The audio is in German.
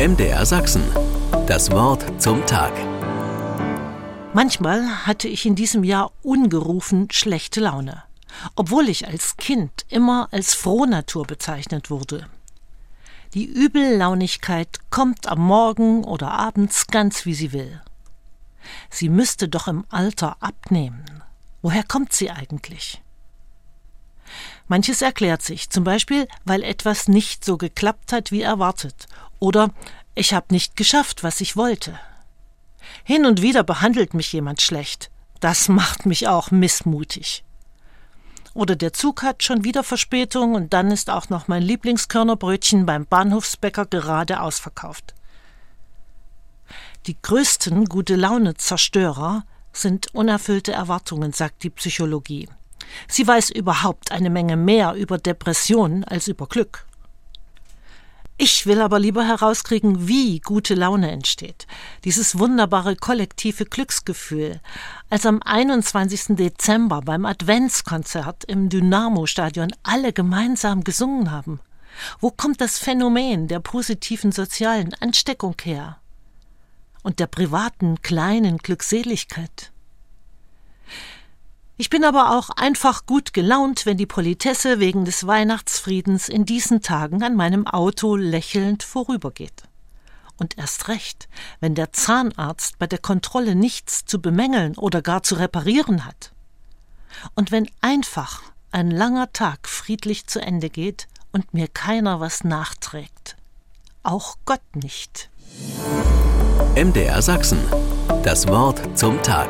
MDR Sachsen. Das Wort zum Tag. Manchmal hatte ich in diesem Jahr ungerufen schlechte Laune, obwohl ich als Kind immer als Frohnatur bezeichnet wurde. Die Übellaunigkeit kommt am Morgen oder abends ganz wie sie will. Sie müsste doch im Alter abnehmen. Woher kommt sie eigentlich? Manches erklärt sich, zum Beispiel, weil etwas nicht so geklappt hat wie erwartet, oder ich habe nicht geschafft, was ich wollte. Hin und wieder behandelt mich jemand schlecht. Das macht mich auch missmutig. Oder der Zug hat schon wieder Verspätung und dann ist auch noch mein Lieblingskörnerbrötchen beim Bahnhofsbäcker gerade ausverkauft. Die größten gute Laune Zerstörer sind unerfüllte Erwartungen, sagt die Psychologie. Sie weiß überhaupt eine Menge mehr über Depressionen als über Glück. Ich will aber lieber herauskriegen, wie gute Laune entsteht. Dieses wunderbare kollektive Glücksgefühl, als am 21. Dezember beim Adventskonzert im Dynamo-Stadion alle gemeinsam gesungen haben. Wo kommt das Phänomen der positiven sozialen Ansteckung her? Und der privaten kleinen Glückseligkeit? Ich bin aber auch einfach gut gelaunt, wenn die Politesse wegen des Weihnachtsfriedens in diesen Tagen an meinem Auto lächelnd vorübergeht. Und erst recht, wenn der Zahnarzt bei der Kontrolle nichts zu bemängeln oder gar zu reparieren hat. Und wenn einfach ein langer Tag friedlich zu Ende geht und mir keiner was nachträgt. Auch Gott nicht. MDR Sachsen. Das Wort zum Tag.